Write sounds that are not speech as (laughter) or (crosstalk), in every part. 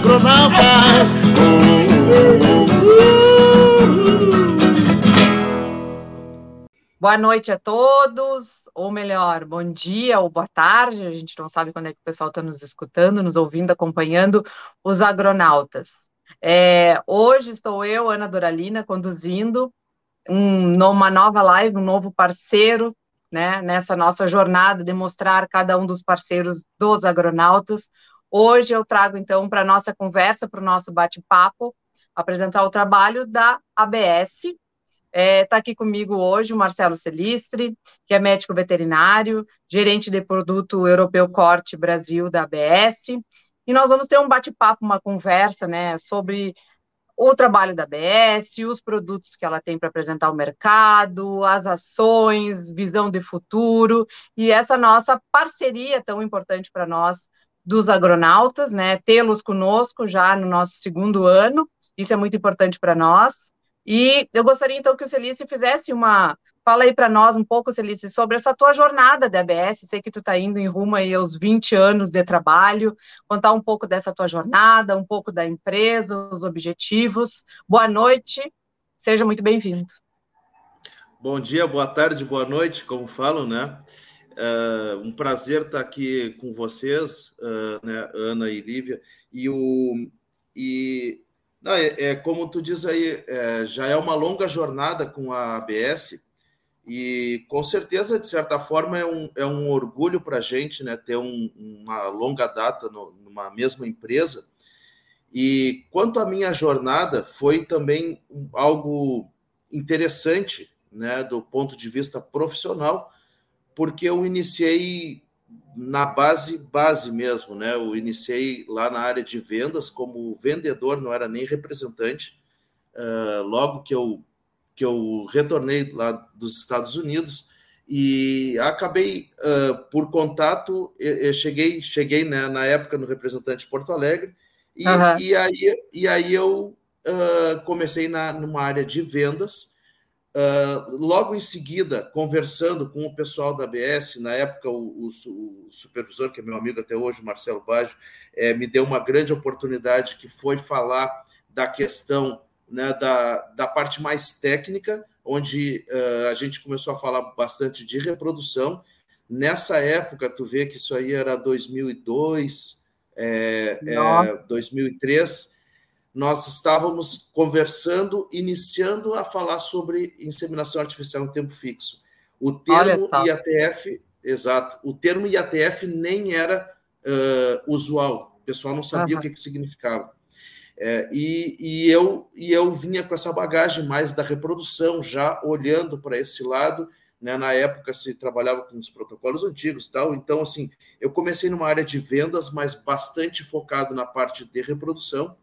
agronautas. Boa noite a todos, ou melhor, bom dia ou boa tarde. A gente não sabe quando é que o pessoal está nos escutando, nos ouvindo, acompanhando os agronautas. É, hoje estou eu, Ana Doralina, conduzindo um, uma nova live, um novo parceiro né, nessa nossa jornada de mostrar cada um dos parceiros dos agronautas. Hoje eu trago, então, para a nossa conversa, para o nosso bate-papo, apresentar o trabalho da ABS. Está é, tá aqui comigo hoje o Marcelo Celistre, que é médico veterinário, gerente de produto europeu Corte Brasil da ABS. E nós vamos ter um bate-papo, uma conversa né, sobre o trabalho da ABS, os produtos que ela tem para apresentar ao mercado, as ações, visão de futuro e essa nossa parceria tão importante para nós dos agronautas, né? Tê-los conosco já no nosso segundo ano, isso é muito importante para nós. E eu gostaria então que o Celice fizesse uma Fala aí para nós um pouco, Celice, sobre essa tua jornada da ABS. Sei que tu está indo em rumo aí aos 20 anos de trabalho. Contar um pouco dessa tua jornada, um pouco da empresa, os objetivos. Boa noite, seja muito bem-vindo. Bom dia, boa tarde, boa noite, como falam, né? É um prazer estar aqui com vocês, uh, né, Ana e Lívia. E, o, e não, é, é, como tu diz aí, é, já é uma longa jornada com a ABS e com certeza, de certa forma, é um, é um orgulho para a gente né, ter um, uma longa data no, numa mesma empresa. E quanto à minha jornada, foi também algo interessante né, do ponto de vista profissional, porque eu iniciei na base, base mesmo, né? Eu iniciei lá na área de vendas como vendedor, não era nem representante. Uh, logo que eu que eu retornei lá dos Estados Unidos e acabei uh, por contato, eu, eu cheguei, cheguei né, na época no representante de Porto Alegre e, uhum. e aí, e aí eu uh, comecei na, numa área de vendas. Uh, logo em seguida, conversando com o pessoal da ABS, na época o, o, o supervisor, que é meu amigo até hoje, Marcelo Baggio, é, me deu uma grande oportunidade que foi falar da questão né, da, da parte mais técnica, onde uh, a gente começou a falar bastante de reprodução. Nessa época, tu vê que isso aí era 2002, é, é, 2003, nós estávamos conversando, iniciando a falar sobre inseminação artificial em tempo fixo. O termo IATF, exato, o termo IATF nem era uh, usual, o pessoal não sabia uhum. o que, que significava. É, e, e, eu, e eu vinha com essa bagagem mais da reprodução, já olhando para esse lado. Né? Na época se trabalhava com os protocolos antigos e tal. Então, assim, eu comecei numa área de vendas, mas bastante focado na parte de reprodução.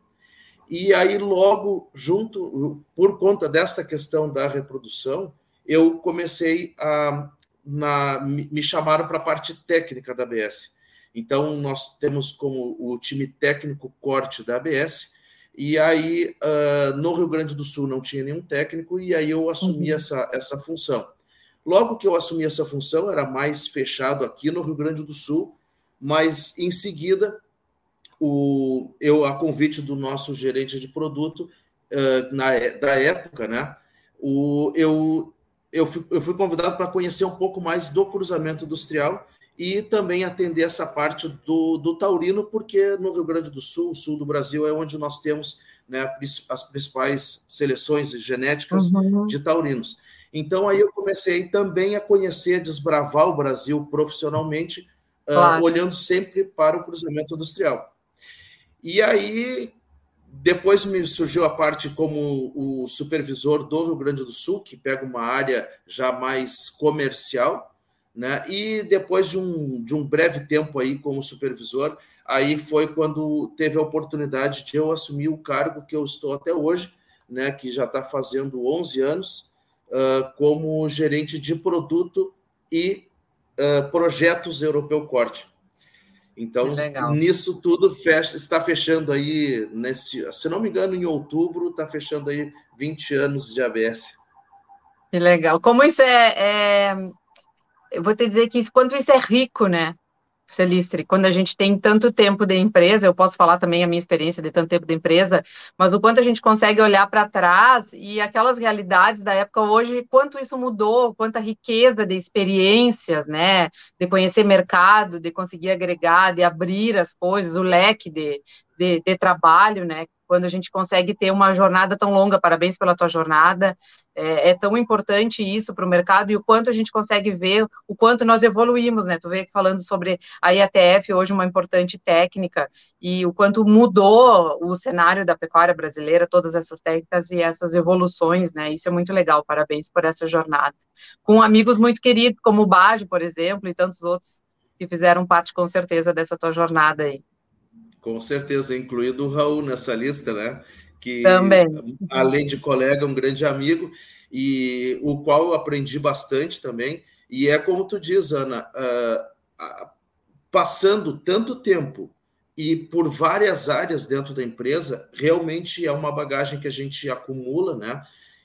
E aí, logo, junto, por conta desta questão da reprodução, eu comecei a. Na, me chamaram para a parte técnica da ABS. Então, nós temos como o time técnico corte da ABS, e aí, uh, no Rio Grande do Sul não tinha nenhum técnico, e aí eu assumi uhum. essa, essa função. Logo que eu assumi essa função, era mais fechado aqui no Rio Grande do Sul, mas em seguida, o, eu, a convite do nosso gerente de produto, uh, na, da época, né, o, eu, eu, fui, eu fui convidado para conhecer um pouco mais do cruzamento industrial e também atender essa parte do, do taurino, porque no Rio Grande do Sul, sul do Brasil, é onde nós temos né, as principais seleções genéticas uhum. de taurinos. Então, aí eu comecei também a conhecer, desbravar o Brasil profissionalmente, ah, claro. uh, olhando sempre para o cruzamento industrial. E aí, depois me surgiu a parte como o supervisor do Rio Grande do Sul, que pega uma área já mais comercial, né? E depois de um, de um breve tempo aí como supervisor, aí foi quando teve a oportunidade de eu assumir o cargo que eu estou até hoje, né? Que já está fazendo 11 anos, uh, como gerente de produto e uh, projetos Europeu Corte. Então, nisso tudo fecha, está fechando aí, nesse, se não me engano, em outubro, está fechando aí 20 anos de ABS. Que legal. Como isso é, é eu vou te dizer que isso, quanto isso é rico, né? Celistre, quando a gente tem tanto tempo de empresa, eu posso falar também a minha experiência de tanto tempo de empresa, mas o quanto a gente consegue olhar para trás e aquelas realidades da época hoje, quanto isso mudou, quanta riqueza de experiências, né, de conhecer mercado, de conseguir agregar, de abrir as coisas, o leque de, de, de trabalho, né, quando a gente consegue ter uma jornada tão longa, parabéns pela tua jornada, é, é tão importante isso para o mercado e o quanto a gente consegue ver o quanto nós evoluímos, né? Tu vê falando sobre a IATF hoje uma importante técnica e o quanto mudou o cenário da pecuária brasileira, todas essas técnicas e essas evoluções, né? Isso é muito legal, parabéns por essa jornada. Com amigos muito queridos, como o Bajo, por exemplo, e tantos outros que fizeram parte com certeza dessa tua jornada aí. Com certeza, incluído o Raul nessa lista, né? Que, Também. além de colega, um grande amigo, e o qual eu aprendi bastante também. E é como tu diz, Ana, uh, uh, passando tanto tempo e por várias áreas dentro da empresa, realmente é uma bagagem que a gente acumula, né?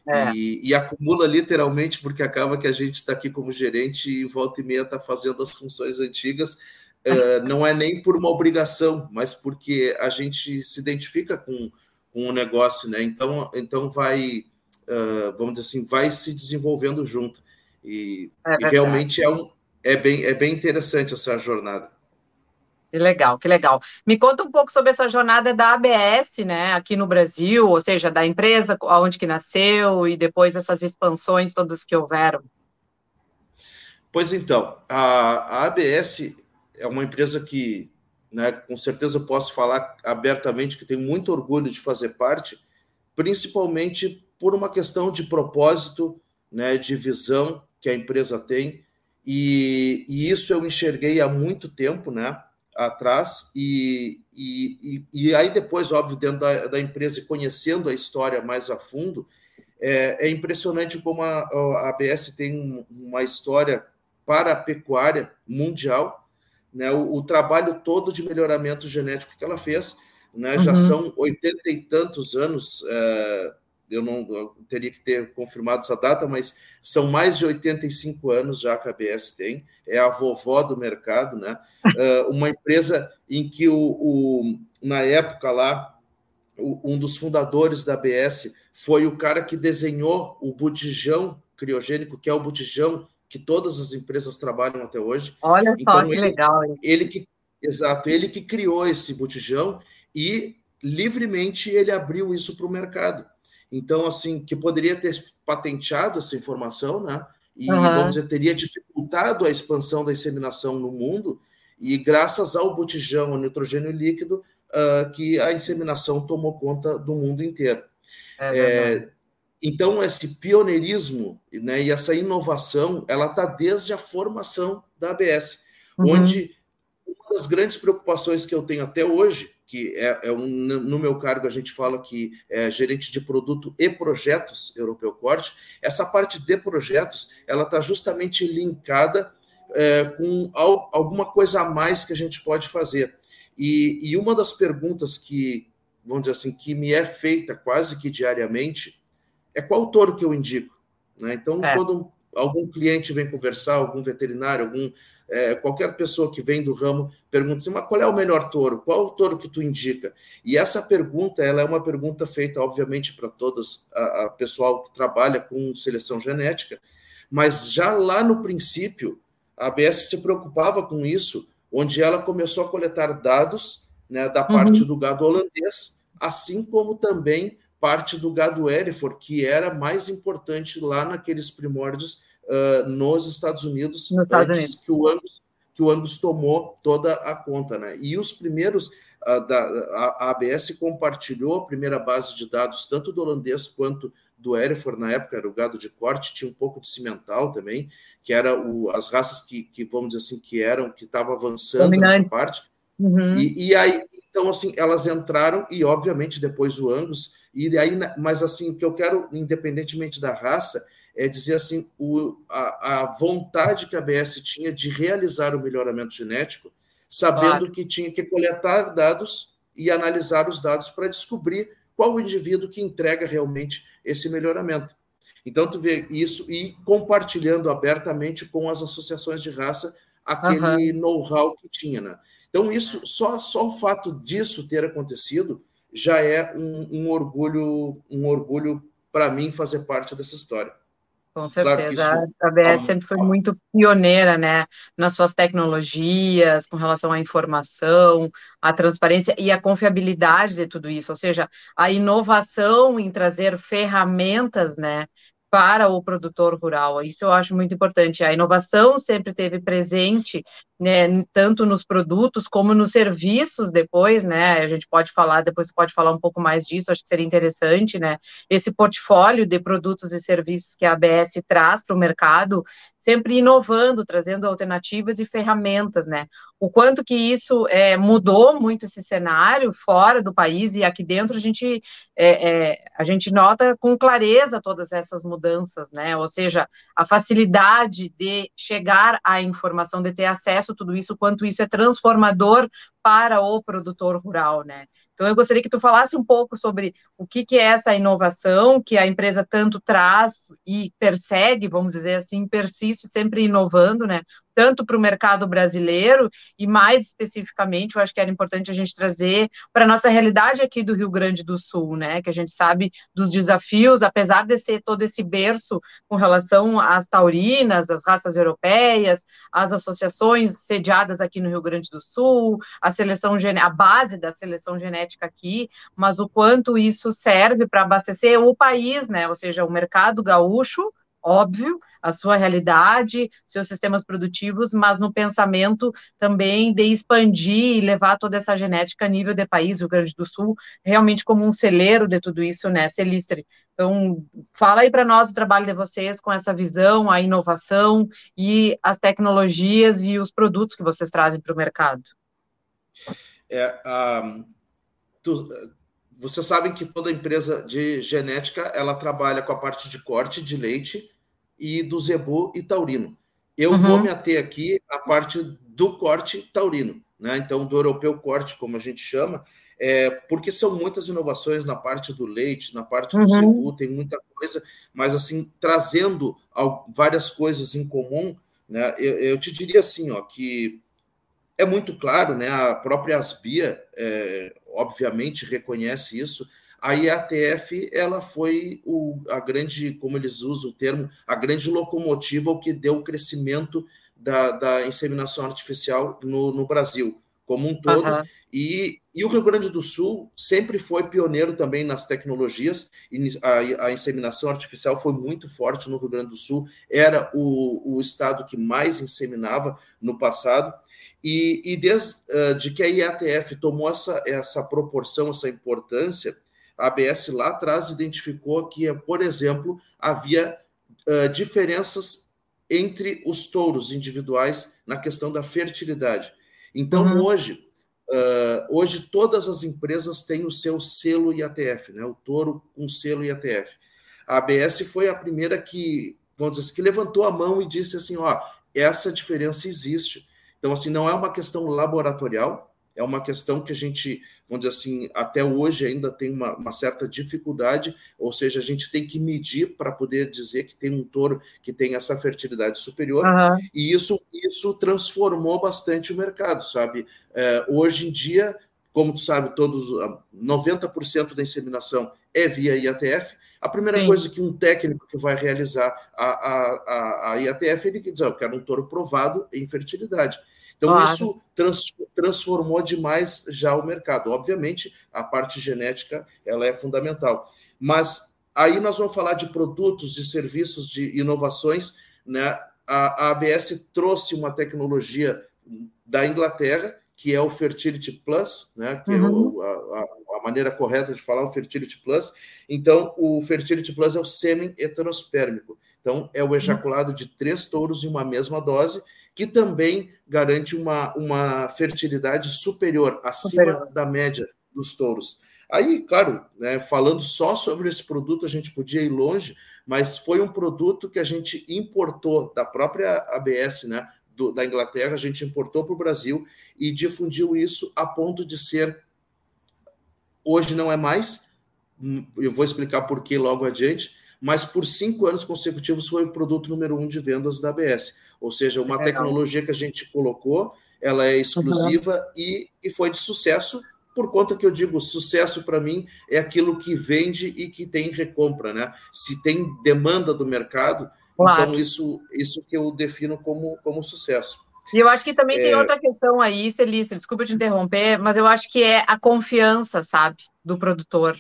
É. E, e, acumula literalmente, porque acaba que a gente está aqui como gerente e volta e meia está fazendo as funções antigas uh, não é nem por uma obrigação, mas porque a gente se identifica com, com o negócio, né? Então, então vai, uh, vamos dizer assim, vai se desenvolvendo junto. E, é e realmente é, um, é, bem, é bem interessante essa jornada. Que legal, que legal. Me conta um pouco sobre essa jornada da ABS, né, aqui no Brasil, ou seja, da empresa, onde que nasceu e depois essas expansões todas que houveram. Pois então, a, a ABS é uma empresa que, né, com certeza posso falar abertamente que tenho muito orgulho de fazer parte, principalmente por uma questão de propósito, né, de visão que a empresa tem, e, e isso eu enxerguei há muito tempo, né, atrás, e, e, e, aí depois, óbvio, dentro da, da empresa e conhecendo a história mais a fundo, é, é impressionante como a, a ABS tem uma história para a pecuária mundial, né, o, o, trabalho todo de melhoramento genético que ela fez. Né, uhum. Já são oitenta e tantos anos, é, eu não eu teria que ter confirmado essa data, mas são mais de 85 anos já que a ABS tem, é a vovó do mercado, né? (laughs) É, uma empresa em que o, o na época lá, o, um dos fundadores da ABS foi o cara que desenhou o botijão criogênico, que é o botijão que todas as empresas trabalham até hoje. Olha só então, que ele, legal. Hein? Ele que, exato, ele que criou esse botijão e livremente ele abriu isso para o mercado. Então, assim, que poderia ter patenteado essa informação, né? E, uhum. vamos dizer, teria dificultado a expansão da inseminação no mundo, e graças ao botijão, ao nitrogênio líquido, uh, que a inseminação tomou conta do mundo inteiro. É, é, então, esse pioneirismo né, e essa inovação, ela está desde a formação da ABS, uhum. onde uma das grandes preocupações que eu tenho até hoje, que é, é um, no meu cargo a gente fala que é gerente de produto e projetos Europeu Corte, essa parte de projetos, ela está justamente linkada é, com al, alguma coisa a mais que a gente pode fazer. E, e uma das perguntas que, vamos dizer assim, que me é feita quase que diariamente é qual touro que eu indico. Né? Então, é. quando algum cliente vem conversar, algum veterinário, algum é, qualquer pessoa que vem do ramo pergunta assim, mas qual é o melhor touro? Qual o touro que tu indica? E essa pergunta, ela é uma pergunta feita, obviamente, para todos a, a pessoal que trabalha com seleção genética, mas já lá no princípio, a ABS se preocupava com isso, onde ela começou a coletar dados né, da parte uhum. do gado holandês, assim como também parte do gado Hereford, que era mais importante lá naqueles primórdios uh, nos Estados Unidos, no antes Unidos. Que, o Angus, que o Angus tomou toda a conta. Né? E os primeiros, uh, da, a, a, ABS compartilhou a primeira base de dados, tanto do holandês quanto do Hereford, na época era o gado de corte, tinha um pouco de cimental também, que era o, as raças que, que, vamos dizer assim, que eram, que estavam avançando Dominante. nessa parte. Uhum. E, e aí, então, assim, elas entraram, e obviamente depois o Angus, e aí, mas assim, o que eu quero, independentemente da raça, é dizer assim, o, a, a vontade que a BS tinha de realizar o melhoramento genético, sabendo claro. que tinha que coletar dados e analisar os dados para descobrir qual o indivíduo que entrega realmente esse melhoramento. Então, tu vê isso e compartilhando abertamente com as associações de raça aquele uhum. know-how que tinha, né? Então, isso, só, só o fato disso ter acontecido já é um, um orgulho, um orgulho para mim fazer parte dessa história. Com certeza. Claro isso... A ABS sempre foi muito pioneira, né, nas suas tecnologias, com relação à informação, à transparência e à confiabilidade de tudo isso, ou seja, a inovação em trazer ferramentas, né, para o produtor rural. Isso eu acho muito importante. A inovação sempre teve presente, né, tanto nos produtos como nos serviços depois, né? A gente pode falar, depois pode falar um pouco mais disso, acho que seria interessante, né? Esse portfólio de produtos e serviços que a ABS traz para o mercado, sempre inovando, trazendo alternativas e ferramentas, né? O quanto que isso é, mudou muito esse cenário fora do país e aqui dentro a gente é, é, a gente nota com clareza todas essas mudanças, né? Ou seja, a facilidade de chegar à informação, de ter acesso tudo isso, quanto isso é transformador para o produtor rural, né? Então, eu gostaria que tu falasse um pouco sobre o que, que é essa inovação que a empresa tanto traz e persegue, vamos dizer assim, persiste sempre inovando, né? Tanto para o mercado brasileiro e mais especificamente, eu acho que era importante a gente trazer para a nossa realidade aqui do Rio Grande do Sul, né? Que a gente sabe dos desafios, apesar de ser todo esse berço com relação às taurinas, às raças europeias, às associações sediadas aqui no Rio Grande do Sul, a seleção a base da seleção genética aqui, mas o quanto isso serve para abastecer o país, né? Ou seja, o mercado gaúcho, óbvio, a sua realidade, seus sistemas produtivos, mas no pensamento também de expandir e levar toda essa genética a nível de país, o Grande do Sul, realmente como um celeiro de tudo isso, né, Celistre? Então, fala aí para nós o trabalho de vocês com essa visão, a inovação e as tecnologias e os produtos que vocês trazem para o mercado. É, um tu, vocês sabem que toda empresa de genética ela trabalha com a parte de corte de leite e do zebu e taurino. Eu uhum. vou me ater aqui à parte do corte taurino, né? Então, do europeu corte, como a gente chama, é, porque são muitas inovações na parte do leite, na parte do uhum. zebu, tem muita coisa, mas assim, trazendo várias coisas em comum, né? Eu, eu te diria assim, ó, que é muito claro, né? A própria Asbia, é, obviamente, reconhece isso. A IATF ela foi o, a grande, como eles usam o termo, a grande locomotiva o que deu o crescimento da, da inseminação artificial no, no Brasil como um todo. Uhum. E, e, o Rio Grande do Sul sempre foi pioneiro também nas tecnologias, e a, a, inseminação artificial foi muito forte no Rio Grande do Sul, era o, o estado que mais inseminava no passado. E, e desde uh, que a IATF tomou essa, essa proporção, essa importância, a ABS lá atrás identificou que, por exemplo, havia uh, diferenças entre os touros individuais na questão da fertilidade. Então, uhum. hoje, uh, hoje todas as empresas têm o seu selo IATF, né? o touro com selo IATF. A ABS foi a primeira que, vamos dizer assim, que levantou a mão e disse assim, ó, essa diferença existe então, assim, não é uma questão laboratorial, é uma questão que a gente, vamos dizer assim, até hoje ainda tem uma, uma certa dificuldade, ou seja, a gente tem que medir para poder dizer que tem um touro que tem essa fertilidade superior, uhum. e isso, isso transformou bastante o mercado, sabe? É, hoje em dia, como tu sabe, todos 90% da inseminação é via IATF. A primeira Sim. coisa que um técnico que vai realizar a, a, a, a IATF, ele quer dizer, eu quero um touro provado em fertilidade. Então, claro. isso trans, transformou demais já o mercado. Obviamente, a parte genética ela é fundamental. Mas aí nós vamos falar de produtos, de serviços, de inovações. Né? A, a ABS trouxe uma tecnologia da Inglaterra, que é o Fertility Plus, né? que uhum. é o, uhum. a, a, maneira correta de falar o Fertility Plus. Então, o Fertility Plus é o sêmen heterospérmico. Então, é o uhum. ejaculado de três touros em uma mesma dose, que também garante uma, uma fertilidade superior, acima superior. da média dos touros. Aí, claro, né, falando só sobre esse produto, a gente podia ir longe, mas foi um produto que a gente importou da própria ABS, né, do, da Inglaterra, a gente importou para o Brasil e difundiu isso a ponto de ser, hoje não é mais, eu vou explicar por que logo adiante, mas por cinco anos consecutivos foi o produto número um de vendas da ABS. Ou seja, uma tecnologia que a gente colocou, ela é exclusiva e, e foi de sucesso por conta que eu digo, sucesso para mim é aquilo que vende e que tem recompra, né? Se tem demanda do mercado, claro. então isso, isso que eu defino como, como sucesso. E eu acho que também é... tem outra questão aí, Celício, desculpa te interromper, mas eu acho que é a confiança, sabe, do produtor.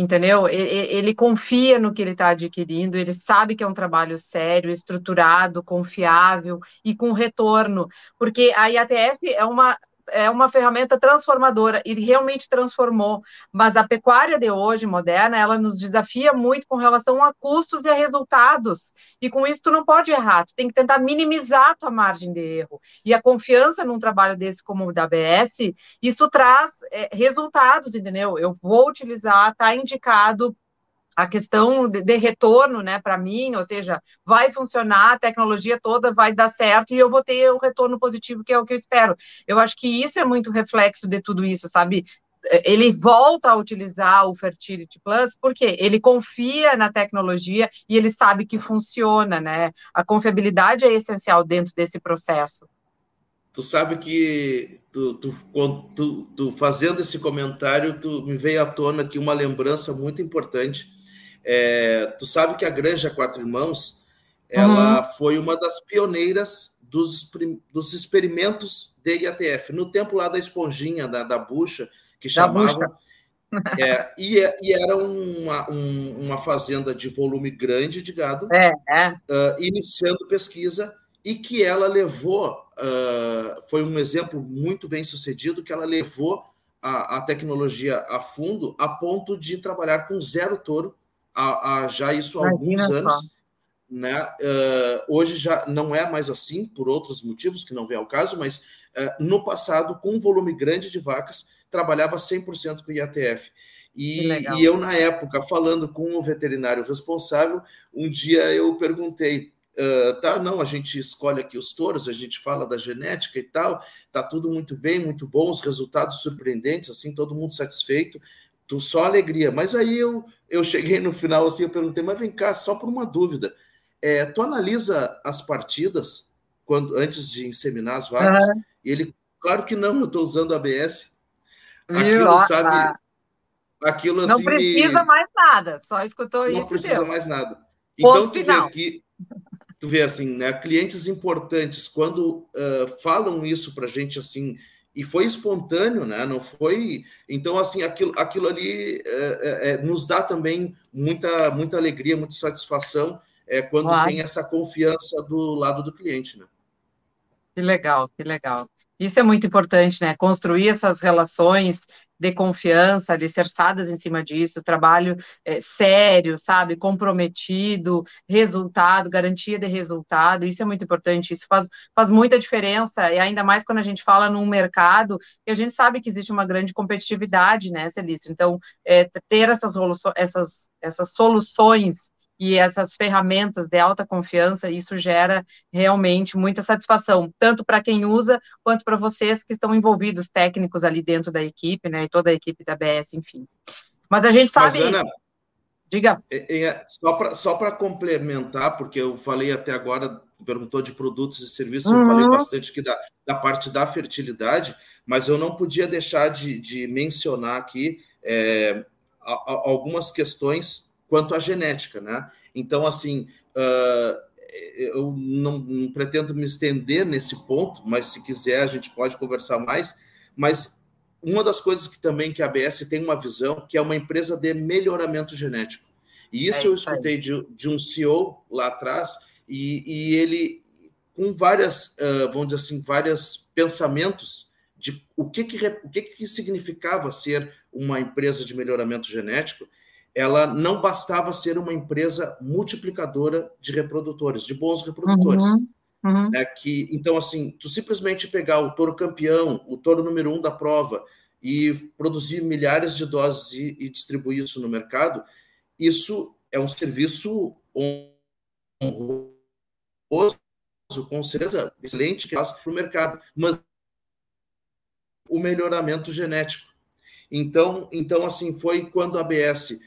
Entendeu? Ele confia no que ele está adquirindo, ele sabe que é um trabalho sério, estruturado, confiável e com retorno, porque a IATF é uma é uma ferramenta transformadora e realmente transformou. Mas a pecuária de hoje, moderna, ela nos desafia muito com relação a custos e a resultados. E com isso tu não pode errar, tu tem que tentar minimizar a tua margem de erro. E a confiança num trabalho desse como o da ABS, isso traz é, resultados, entendeu? Eu vou utilizar, está indicado a questão de, de retorno, né, para mim, ou seja, vai funcionar, a tecnologia toda vai dar certo e eu vou ter o retorno positivo que é o que eu espero. Eu acho que isso é muito reflexo de tudo isso, sabe? Ele volta a utilizar o Fertility Plus porque ele confia na tecnologia e ele sabe que funciona, né? A confiabilidade é essencial dentro desse processo. Tu sabe que tu, tu, tu, tu, fazendo esse comentário, tu me veio à tona aqui uma lembrança muito importante é, tu sabe que a Granja Quatro Irmãos ela uhum. foi uma das pioneiras dos, dos experimentos de IATF, no tempo lá da esponjinha, da, da bucha, que chamavam. É, e, e, era uma, um, uma fazenda de volume grande de gado, é, é. Uh, iniciando pesquisa, e que ela levou, uh, foi um exemplo muito bem sucedido, que ela levou a, a tecnologia a fundo, a ponto de trabalhar com zero touro há, há já isso há alguns anos. Né? Uh, hoje já não é mais assim, por outros motivos que não vem ao caso, mas uh, no passado, com um volume grande de vacas, trabalhava 100% com IATF. E, e, eu, na época, falando com o veterinário responsável, um dia eu perguntei: uh, tá, não, a gente escolhe aqui os touros, a gente fala da genética e tal, tá tudo muito bem, muito bom, os resultados surpreendentes, assim, todo mundo satisfeito, só alegria. Mas aí eu eu cheguei no final assim, eu perguntei, mas vem cá, só por uma dúvida. É, tu analisa as partidas quando antes de inseminar as vacas? Uhum. E ele, claro que não, eu estou usando ABS. Aquilo, sabe? Aquilo assim. Não precisa me... mais nada, só escutou não isso. Não precisa deu. mais nada. Ponto então, tu final. vê aqui, tu vê assim, né? Clientes importantes, quando uh, falam isso para gente assim, e foi espontâneo, né? Não foi. Então, assim, aquilo, aquilo ali é, é, é, nos dá também muita, muita alegria, muita satisfação é, quando claro. tem essa confiança do lado do cliente, né? Que legal, que legal. Isso é muito importante, né? Construir essas relações de confiança, alicerçadas em cima disso, trabalho é, sério, sabe, comprometido, resultado, garantia de resultado, isso é muito importante, isso faz, faz muita diferença, e ainda mais quando a gente fala num mercado que a gente sabe que existe uma grande competitividade, né, Celício? Então, é, ter essas, essas, essas soluções e essas ferramentas de alta confiança, isso gera realmente muita satisfação, tanto para quem usa, quanto para vocês que estão envolvidos, técnicos ali dentro da equipe, né, e toda a equipe da BS, enfim. Mas a gente sabe... Mas, Ana, Diga. É, é, só para complementar, porque eu falei até agora, perguntou de produtos e serviços, uhum. eu falei bastante aqui da, da parte da fertilidade, mas eu não podia deixar de, de mencionar aqui é, a, a, algumas questões quanto à genética, né? Então, assim, uh, eu não, não, pretendo me estender nesse ponto, mas se quiser a gente pode conversar mais. Mas uma das coisas que também que a ABS tem uma visão que é uma empresa de melhoramento genético. E isso é eu escutei de, de, um CEO lá atrás e, e ele com várias, uh, vamos dizer assim, vários pensamentos de o que que, o que que significava ser uma empresa de melhoramento genético ela não bastava ser uma empresa multiplicadora de reprodutores, de bons reprodutores. Uhum, uhum. É que, então, assim, tu simplesmente pegar o touro campeão, o touro número um da prova, e produzir milhares de doses e, e distribuir isso no mercado, isso é um serviço honroso, com certeza excelente que faz para o mercado, mas o melhoramento genético. Então, então assim, foi quando a ABS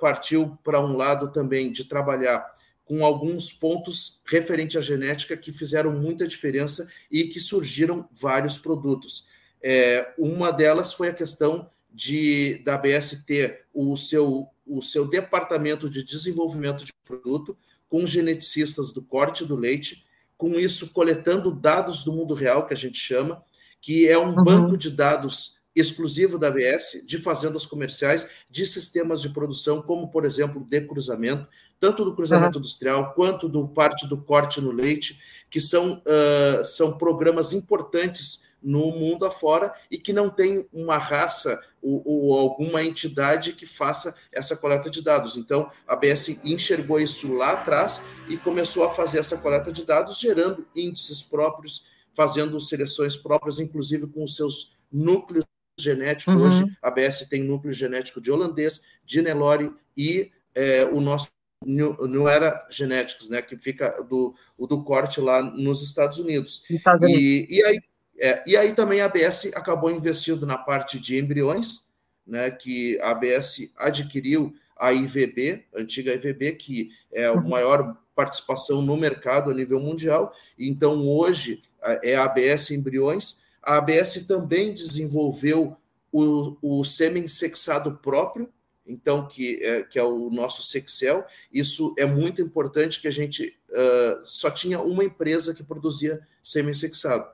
partiu para um lado também de trabalhar com alguns pontos referente à genética que fizeram muita diferença e que surgiram vários produtos. É, uma delas foi a questão de da ABS ter o seu, o seu departamento de desenvolvimento de produto com geneticistas do corte do leite, com isso coletando dados do mundo real, que a gente chama, que é um uhum. banco de dados exclusivo da ABS, de fazendas comerciais, de sistemas de produção, como, por exemplo, de cruzamento, tanto do cruzamento uhum. industrial quanto do parte do corte no leite, que são, uh, são programas importantes no mundo afora e que não tem uma raça ou, ou, alguma entidade que faça essa coleta de dados. Então, a ABS enxergou isso lá atrás e começou a fazer essa coleta de dados, gerando índices próprios, fazendo seleções próprias, inclusive com os seus núcleos genéticos. Uhum. Hoje, a ABS tem núcleo genético de holandês, de Nelore e é, o nosso New Era Genetics, né, que fica do, o do corte lá nos Estados Unidos. Estados Unidos. E, e, aí, é, e aí também a ABS acabou investindo na parte de embriões, né, que a ABS adquiriu a IVB, a antiga IVB, que é a uhum. maior participação no mercado a nível mundial. Então, hoje, é a ABS Embriões. A ABS também desenvolveu o, o sêmen sexado próprio, então que é, que é o nosso Sexcel. Isso é muito importante que a gente uh, só tinha uma empresa que produzia sêmen sexado.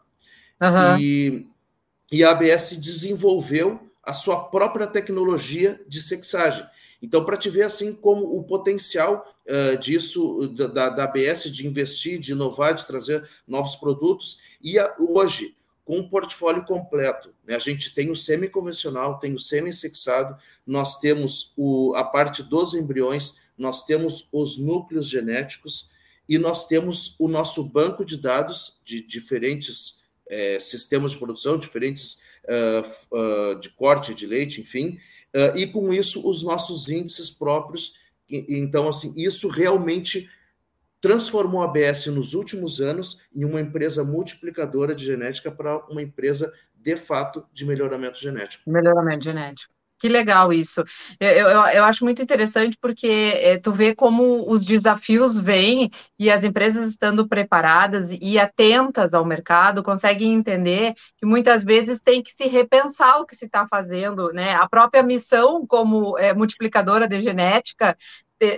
Uhum. E, e a ABS desenvolveu a sua própria tecnologia de sexagem. Então, para te ver assim como o potencial uh, disso, da, da ABS, de investir, de inovar, de trazer novos produtos, e a, hoje, com um portfólio completo. Né? A gente tem o semi-convencional, tem o semi-sexado, nós temos o, a parte dos embriões, nós temos os núcleos genéticos e nós temos o nosso banco de dados de diferentes é, sistemas de produção, diferentes uh, uh, de corte de leite, enfim, uh, e com isso os nossos índices próprios. Então, assim, isso realmente transformou a ABS nos últimos anos em uma empresa multiplicadora de genética para uma empresa de fato de melhoramento genético. Melhoramento genético. Que legal isso. Eu, eu, eu acho muito interessante porque é, tu vê como os desafios vêm e as empresas estando preparadas e atentas ao mercado conseguem entender que muitas vezes tem que se repensar o que se está fazendo, né? A própria missão como é, multiplicadora de genética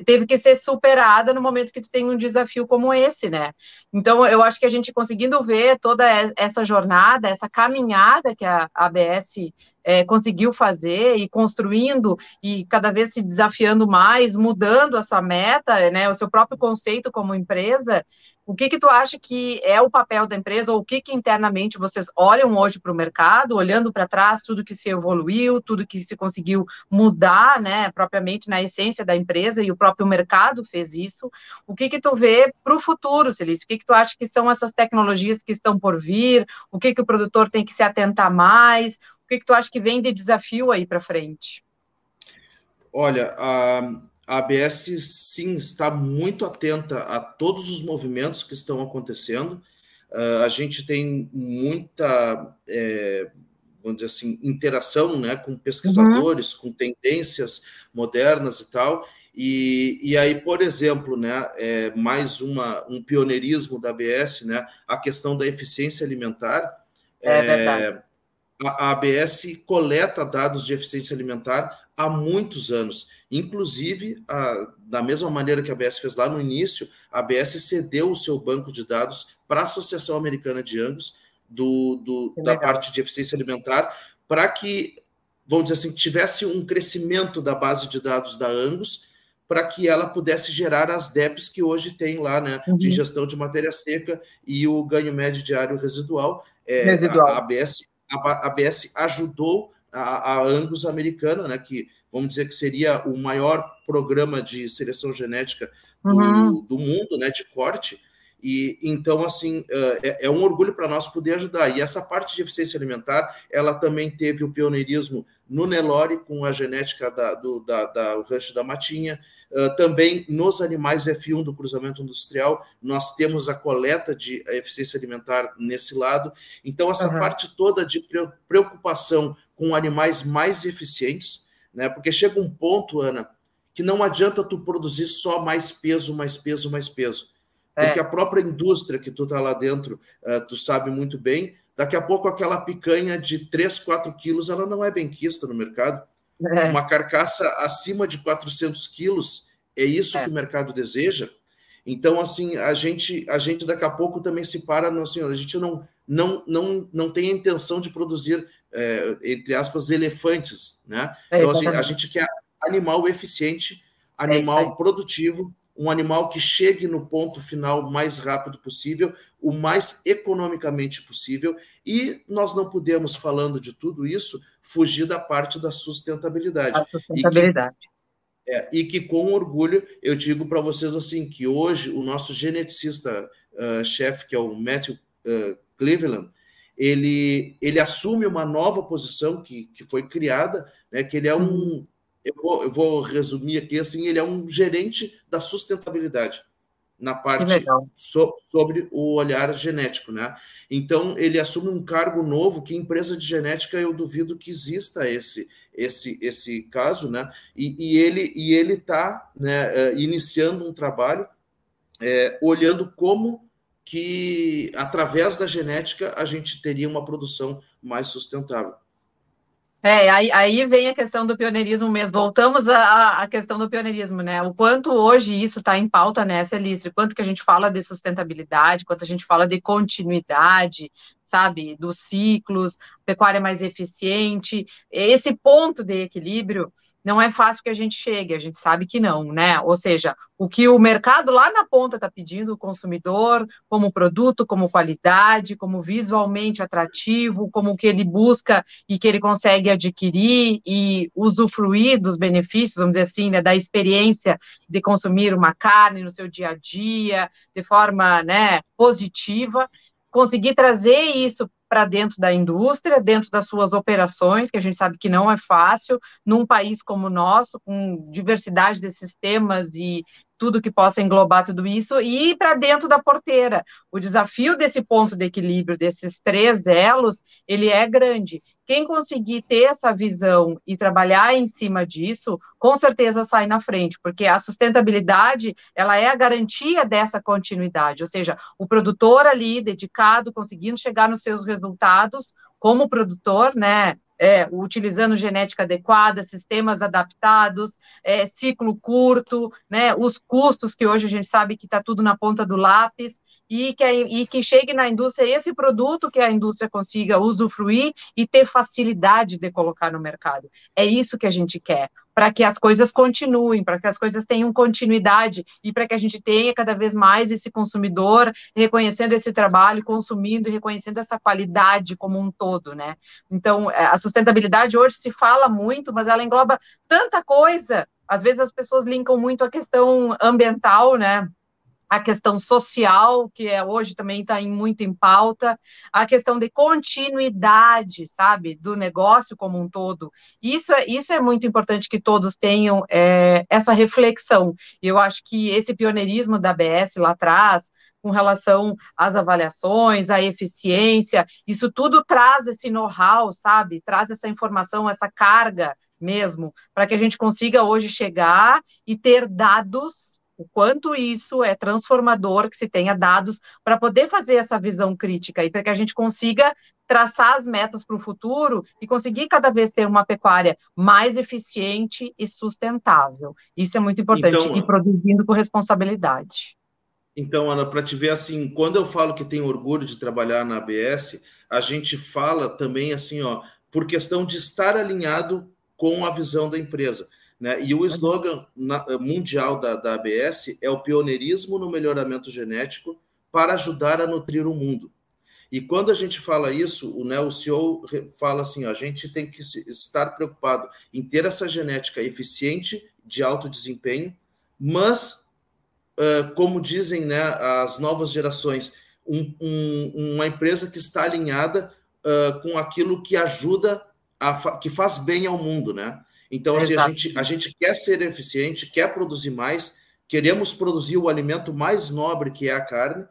teve que ser superada no momento que tu tem um desafio como esse, né? Então, eu acho que a gente conseguindo ver toda essa jornada, essa caminhada que a ABS é, conseguiu fazer e construindo e cada vez se desafiando mais, mudando a sua meta, né, o seu próprio conceito como empresa, o que que tu acha que é o papel da empresa ou o que que internamente vocês olham hoje para o mercado, olhando para trás tudo que se evoluiu, tudo que se conseguiu mudar, né, propriamente na essência da empresa e o próprio mercado fez isso. O que que tu vê para o futuro, Celício? O que que tu acha que são essas tecnologias que estão por vir? O que que o produtor tem que se atentar mais? O que que tu acha que vem de desafio aí para frente? Olha, a a ABS sim está muito atenta a todos os movimentos que estão acontecendo. Uh, a gente tem muita, é, vamos dizer assim, interação né, com pesquisadores, uhum. com tendências modernas e tal. E, e aí, por exemplo, né, é, mais uma, um pioneirismo da ABS, né, a questão da eficiência alimentar. É, é verdade. A, ABS coleta dados de eficiência alimentar há muitos anos. Inclusive, a, da mesma maneira que a ABS fez lá no início, a ABS cedeu o seu banco de dados para a Associação Americana de Angus, do, do da parte de eficiência alimentar, para que, vamos dizer assim, tivesse um crescimento da base de dados da Angus, para que ela pudesse gerar as DEPs que hoje tem lá, né, uhum. de ingestão de matéria seca e o ganho médio diário residual. É, residual. A, ABS, a ABS ajudou a, a Angus americana, né, que vamos dizer que seria o maior programa de seleção genética do, uhum. do mundo, né, de corte. E então, assim, é, é um orgulho para nós poder ajudar. E essa parte de eficiência alimentar, ela também teve o pioneirismo no Nelore, com a genética da, do da, da, rancho da Matinha. Uh, também nos animais F1 do cruzamento industrial, nós temos a coleta de eficiência alimentar nesse lado. Então, essa uhum. parte toda de preocupação com animais mais eficientes, né? Porque chega um ponto, Ana, que não adianta tu produzir só mais peso, mais peso, mais peso. Porque é. a própria indústria que tu tá lá dentro, uh, tu sabe muito bem, daqui a pouco aquela picanha de 3, 4 quilos, ela não é bem quista no mercado. É. Uma carcaça acima de 400 quilos, é isso é. que o mercado deseja? Então, assim, a gente, a gente daqui a pouco também se para, no, assim, a gente não, não, não, não tem a intenção de produzir, é, entre aspas, elefantes, né? É, então, assim, a gente quer animal eficiente, é animal produtivo, um animal que chegue no ponto final o mais rápido possível, o mais economicamente possível, e nós não podemos, falando de tudo isso, fugir da parte da sustentabilidade. A sustentabilidade. E que, é, e que com orgulho eu digo para vocês assim que hoje o nosso geneticista uh, chefe, que é o Matthew uh, Cleveland, ele, ele assume uma nova posição que, que foi criada, né, que ele é um, uhum eu vou, eu vou resumir aqui assim, ele é um gerente da sustentabilidade na parte so, sobre o olhar genético, né? Então ele assume um cargo novo que empresa de genética eu duvido que exista esse esse esse caso, né? E, e ele e ele está né, eh, iniciando um trabalho é, olhando como que através da genética a gente teria uma produção mais sustentável. É, aí, aí vem a questão do pioneirismo mesmo. Voltamos à, à questão do pioneirismo, né? O quanto hoje isso está em pauta né, lista, quanto que a gente fala de sustentabilidade, quanto a gente fala de continuidade, sabe, dos ciclos, pecuária mais eficiente, esse ponto de equilíbrio não é fácil que a gente chegue, a gente sabe que não, né? Ou seja, o que o mercado lá na ponta está pedindo, o consumidor, como produto, como qualidade, como visualmente atrativo, como que ele busca e que ele consegue adquirir e usufruir dos benefícios, vamos dizer assim, né, da experiência de consumir uma carne no seu dia a dia, de forma, né, positiva, conseguir trazer isso para dentro da indústria, dentro das suas operações, que a gente sabe que não é fácil, num país como o nosso, com diversidade de sistemas e tudo que possa englobar tudo isso, e ir para dentro da porteira. O desafio desse ponto de equilíbrio, desses três elos, ele é grande. Quem conseguir ter essa visão e trabalhar em cima disso, com certeza sai na frente, porque a sustentabilidade, ela é a garantia dessa continuidade, ou seja, o produtor ali dedicado, conseguindo chegar nos seus resultados como produtor, né, é, utilizando genética adequada, sistemas adaptados, é, ciclo curto, né, os custos que hoje a gente sabe que está tudo na ponta do lápis, e que, e que chegue na indústria esse produto que a indústria consiga usufruir e ter facilidade de colocar no mercado. É isso que a gente quer, para que as coisas continuem, para que as coisas tenham continuidade e para que a gente tenha cada vez mais esse consumidor reconhecendo esse trabalho, consumindo e reconhecendo essa qualidade como um todo, né? Então, é, a sustentabilidade hoje se fala muito, mas ela engloba tanta coisa. Às vezes as pessoas linkam muito a questão ambiental, né? A questão social, que é hoje também está muito em pauta, a questão de continuidade, sabe, do negócio como um todo. Isso é, isso é muito importante que todos tenham é, essa reflexão. Eu acho que esse pioneirismo da ABS lá atrás, com relação às avaliações, à eficiência, isso tudo traz esse know-how, sabe, traz essa informação, essa carga mesmo, para que a gente consiga hoje chegar e ter dados o quanto isso é transformador, que se tenha dados para poder fazer essa visão crítica e para que a gente consiga traçar as metas para o futuro e conseguir cada vez ter uma pecuária mais eficiente e sustentável. Isso é muito importante então, e produzindo com responsabilidade. Então, Ana, para te ver assim, quando eu falo que tenho orgulho de trabalhar na ABS, a gente fala também assim, ó, por questão de estar alinhado com a visão da empresa. Né? E o slogan eh, mundial da, da ABS é o pioneirismo no melhoramento genético para ajudar a nutrir o mundo. E quando a gente fala isso, o, né, o CEO fala assim: ó, a gente tem que estar preocupado em ter essa genética eficiente, de alto desempenho, mas, uh, como dizem né, as novas gerações, um, um, uma empresa que está alinhada uh, com aquilo que ajuda, a, que faz bem ao mundo, né? Então, assim, a gente, a gente quer ser eficiente, quer produzir mais, queremos produzir o alimento mais nobre que é a carne,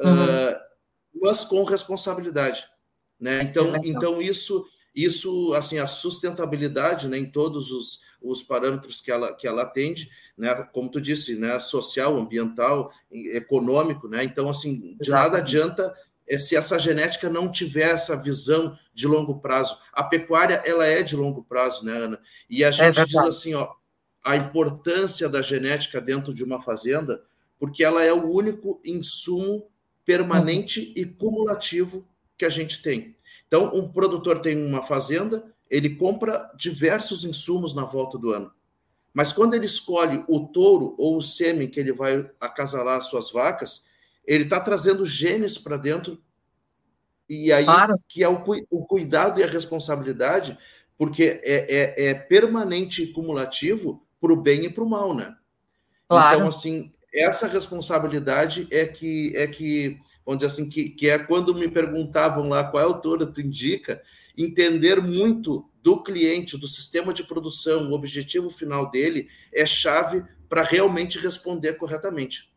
uhum. uh, mas com responsabilidade. Né? Então, então isso, Isso, assim, a sustentabilidade né, em todos os, os parâmetros que ela, que ela atende, né, como tu disse, né, social, ambiental, econômico, né? Então, assim, de nada adianta é, se essa genética não tiver essa visão de longo prazo. A pecuária, ela é de longo prazo, né, Ana? E a é gente é diz assim, ó, a importância da genética dentro de uma fazenda, porque ela é o único insumo permanente e cumulativo que a gente tem. Então, um produtor tem uma fazenda, ele compra diversos insumos na volta do ano. Mas quando ele escolhe o touro ou o sêmen que ele vai acasalar as suas vacas, ele está trazendo genes para dentro. E aí claro. que é o, o, cuidado e a responsabilidade, porque é, é, é permanente e cumulativo para o bem e para o mal, né? Claro. Então, assim, essa responsabilidade é que é que dizer assim que, que é quando me perguntavam lá qual é o touro tu indica entender muito do cliente do sistema de produção o objetivo final dele é chave para realmente responder corretamente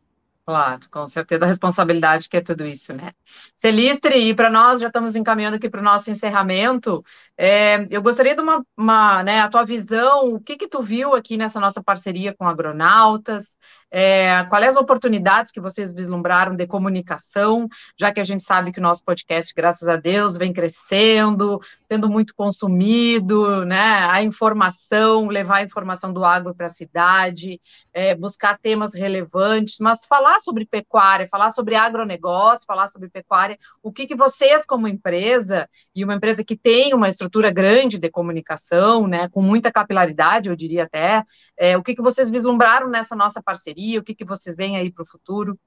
Claro, com certeza a responsabilidade que é tudo isso, né? Celistre, e para nós já estamos encaminhando aqui para o nosso encerramento. É, eu gostaria de uma, uma, né, a tua visão, o que que tu viu aqui nessa nossa parceria com Agronautas? É, quais as oportunidades que vocês vislumbraram de comunicação, já que a gente sabe que o nosso podcast, graças a Deus, vem crescendo, sendo muito consumido, né? A informação, levar a informação do agro para a cidade, é, buscar temas relevantes, mas falar sobre pecuária, falar sobre agronegócio, falar sobre pecuária, o que, que vocês, como empresa, e uma empresa que tem uma estrutura grande de comunicação, né, com muita capilaridade, eu diria até, é, o que, que vocês vislumbraram nessa nossa parceria? O que, que vocês veem aí para o futuro?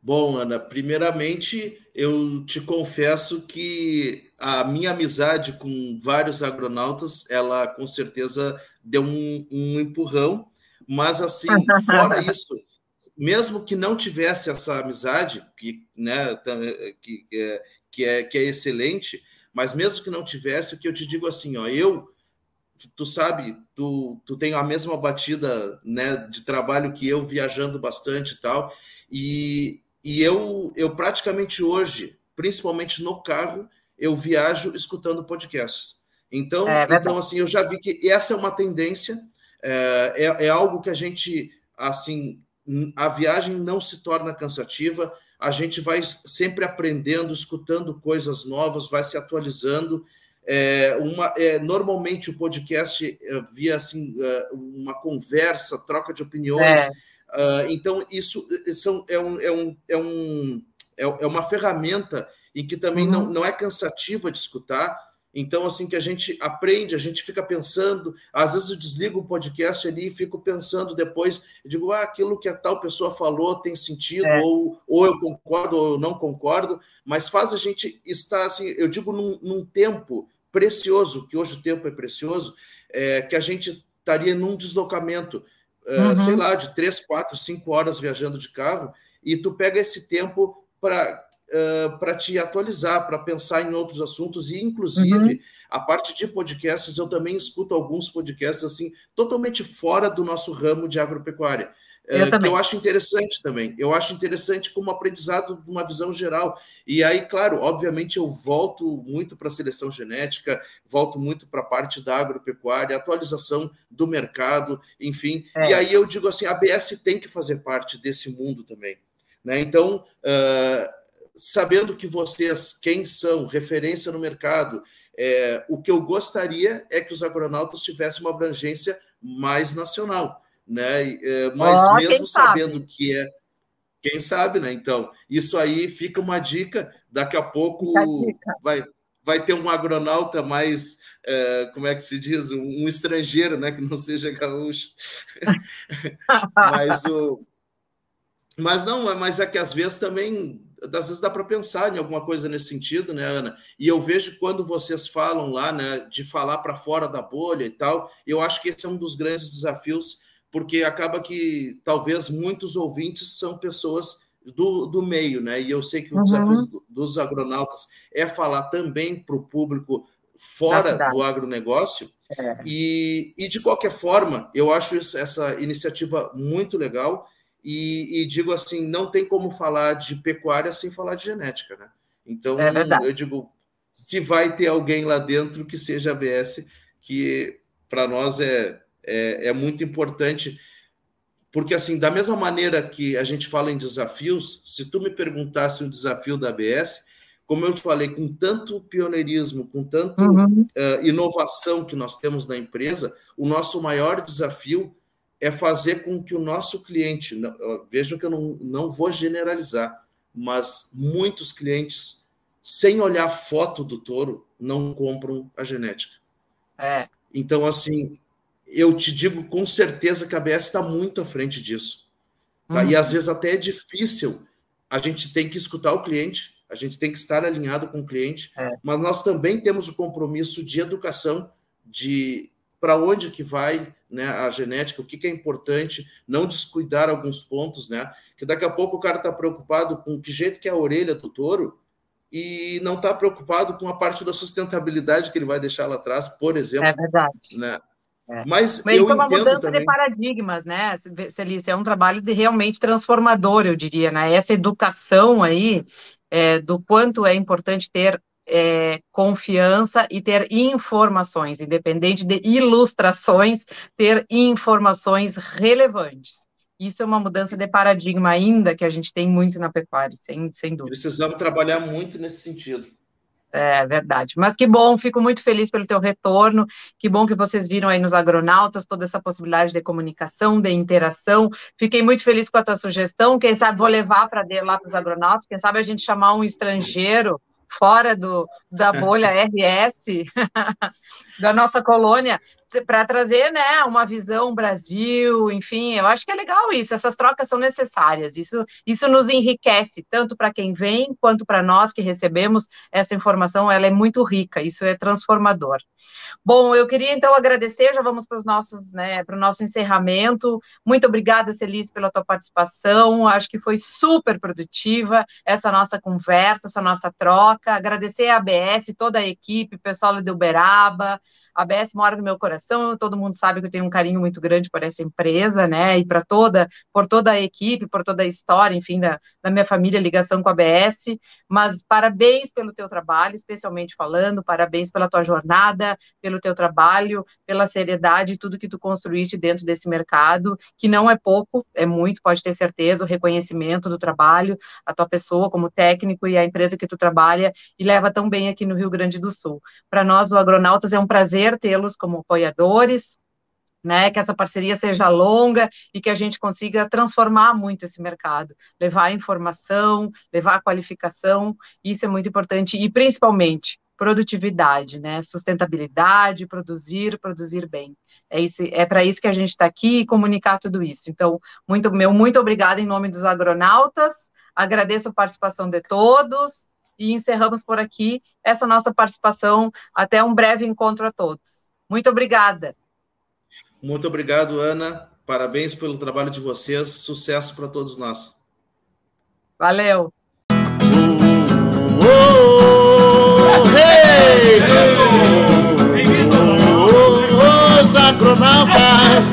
Bom, Ana, primeiramente eu te confesso que a minha amizade com vários agronautas, ela com certeza deu um, um empurrão, mas assim, fora (laughs) isso, mesmo que não tivesse essa amizade, que, né, que, é, que, é, que é excelente, mas mesmo que não tivesse, o que eu te digo assim, ó, eu tu sabe, tu, tu tem a mesma batida né, de trabalho que eu, viajando bastante e tal, e, e eu, eu praticamente hoje, principalmente no carro, eu viajo escutando podcasts. Então, é, então assim, eu já vi que essa é uma tendência, é, é, é algo que a gente, assim, a viagem não se torna cansativa, a gente vai sempre aprendendo, escutando coisas novas, vai se atualizando, é, uma, é, normalmente o podcast é, via assim, é, uma conversa, troca de opiniões. É. Uh, então, isso são, é, um, é, um, é, um, é, é uma ferramenta em que também uhum. não, não é cansativa de escutar. Então, assim, que a gente aprende, a gente fica pensando, às vezes eu desligo o podcast ali e fico pensando depois, digo, ah, aquilo que a tal pessoa falou tem sentido, é. ou, ou eu concordo ou eu não concordo, mas faz a gente estar, assim, eu digo, num, num tempo precioso, que hoje o tempo é precioso, é, que a gente estaria num deslocamento, é, uhum. sei lá, de três, quatro, cinco horas viajando de carro, e tu pega esse tempo para uh, para te atualizar, para pensar em outros assuntos, e inclusive uhum. a parte de podcasts, eu também escuto alguns podcasts assim, totalmente fora do nosso ramo de agropecuária. Eu é, que eu acho interessante também. Eu acho interessante como aprendizado de uma visão geral. E aí, claro, obviamente eu volto muito para a seleção genética, volto muito para a parte da agropecuária, atualização do mercado, enfim. É. E aí eu digo assim, a ABS tem que fazer parte desse mundo também. Né? Então, uh, sabendo que vocês, quem são, referência no mercado, é, o que eu gostaria é que os agronautas tivessem uma abrangência mais nacional né? É, mas oh, mesmo sabendo sabe? que é, quem sabe, né? Então, isso aí fica uma dica. Daqui a pouco vai, vai ter um agronauta mais, é, como é que se diz, um, um, estrangeiro, né? Que não seja gaúcho. (laughs) mas o mas não, mas é que às vezes também, às vezes dá para pensar em alguma coisa nesse sentido, né, Ana? E eu vejo quando vocês falam lá, né, de falar para fora da bolha e tal, eu acho que esse é um dos grandes desafios porque acaba que talvez muitos ouvintes são pessoas do, do meio, né? E eu sei que o uhum. desafio dos agronautas é falar também para o público fora do agronegócio. É. E, e, de qualquer forma, eu acho isso, essa iniciativa muito legal. E, e, digo assim: não tem como falar de pecuária sem falar de genética, né? Então, é eu digo, se vai ter alguém lá dentro que seja ABS, que para nós é, é, é muito importante porque assim, da mesma maneira que a gente fala em desafios, se tu me perguntasse o desafio da ABS, como eu te falei, com tanto pioneirismo, com tanto uhum. uh, inovação que nós temos na empresa, o nosso maior desafio é fazer com que o nosso cliente, vejam que eu não, não vou generalizar, mas muitos clientes, sem olhar foto do touro, não compram a genética. É. Então, assim, eu te digo com certeza que a ABS está muito à frente disso. Tá? Uhum. E às vezes até é difícil. A gente tem que escutar o cliente, a gente tem que estar alinhado com o cliente, é. mas nós também temos o compromisso de educação, de para onde que vai né, a genética, o que, que, é importante, não descuidar alguns pontos, né? Que daqui a pouco o cara está preocupado com que jeito que é a orelha do touro e não está preocupado com a parte da sustentabilidade que ele vai deixar lá atrás, por exemplo. É verdade. Né? É. Mas, Mas eu é uma mudança também... de paradigmas, né, Celícia? É um trabalho de realmente transformador, eu diria, né? Essa educação aí é, do quanto é importante ter é, confiança e ter informações, independente de ilustrações, ter informações relevantes. Isso é uma mudança de paradigma ainda que a gente tem muito na pecuária, sem, sem dúvida. Precisamos trabalhar muito nesse sentido. É verdade. Mas que bom, fico muito feliz pelo teu retorno. Que bom que vocês viram aí nos agronautas toda essa possibilidade de comunicação, de interação. Fiquei muito feliz com a tua sugestão. Quem sabe vou levar para lá para os agronautas. Quem sabe a gente chamar um estrangeiro fora do, da bolha (laughs) RS (laughs) da nossa colônia para trazer né, uma visão Brasil, enfim, eu acho que é legal isso, essas trocas são necessárias, isso, isso nos enriquece, tanto para quem vem, quanto para nós que recebemos essa informação, ela é muito rica, isso é transformador. Bom, eu queria então agradecer, já vamos para os nossos, né, para o nosso encerramento. Muito obrigada, Celice, pela tua participação. Acho que foi super produtiva essa nossa conversa, essa nossa troca. Agradecer a ABS, toda a equipe, pessoal do Uberaba, a ABS mora no meu coração, todo mundo sabe que eu tenho um carinho muito grande por essa empresa, né? E para toda, por toda a equipe, por toda a história, enfim, da, da minha família, ligação com a ABS. Mas parabéns pelo teu trabalho, especialmente falando, parabéns pela tua jornada, pelo teu trabalho, pela seriedade tudo que tu construíste dentro desse mercado, que não é pouco, é muito, pode ter certeza, o reconhecimento do trabalho, a tua pessoa como técnico e a empresa que tu trabalha e leva tão bem aqui no Rio Grande do Sul. Para nós, o Agronautas é um prazer prazer tê-los como apoiadores, né, que essa parceria seja longa e que a gente consiga transformar muito esse mercado, levar a informação, levar a qualificação, isso é muito importante, e principalmente produtividade, né, sustentabilidade, produzir, produzir bem. É isso, é para isso que a gente está aqui e comunicar tudo isso. Então, muito meu muito obrigada em nome dos agronautas. Agradeço a participação de todos e encerramos por aqui essa nossa participação. Até um breve encontro a todos. Muito obrigada. Muito obrigado, Ana. Parabéns pelo trabalho de vocês. Sucesso para todos nós. Valeu. Os agronautas,